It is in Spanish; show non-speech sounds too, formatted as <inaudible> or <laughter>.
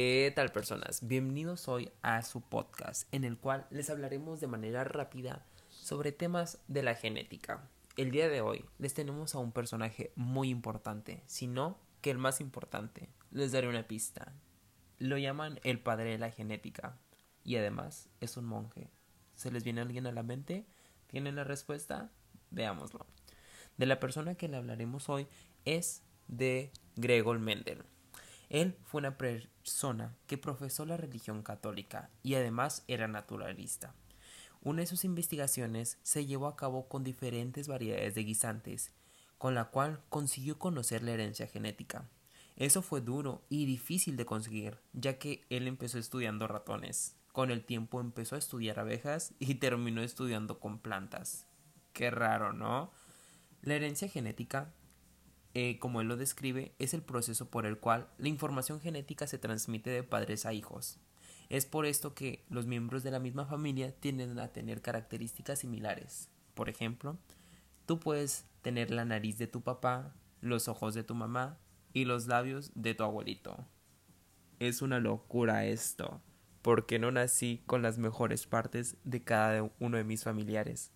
¿Qué tal personas? Bienvenidos hoy a su podcast en el cual les hablaremos de manera rápida sobre temas de la genética. El día de hoy les tenemos a un personaje muy importante, si no que el más importante. Les daré una pista. Lo llaman el padre de la genética y además es un monje. ¿Se les viene alguien a la mente? ¿Tienen la respuesta? Veámoslo. De la persona que le hablaremos hoy es de Gregor Mendel. Él fue una persona que profesó la religión católica y además era naturalista. Una de sus investigaciones se llevó a cabo con diferentes variedades de guisantes, con la cual consiguió conocer la herencia genética. Eso fue duro y difícil de conseguir, ya que él empezó estudiando ratones. Con el tiempo empezó a estudiar abejas y <laughs> terminó estudiando con plantas. Qué raro, ¿no? La herencia genética eh, como él lo describe, es el proceso por el cual la información genética se transmite de padres a hijos. Es por esto que los miembros de la misma familia tienden a tener características similares. Por ejemplo, tú puedes tener la nariz de tu papá, los ojos de tu mamá y los labios de tu abuelito. Es una locura esto, porque no nací con las mejores partes de cada uno de mis familiares.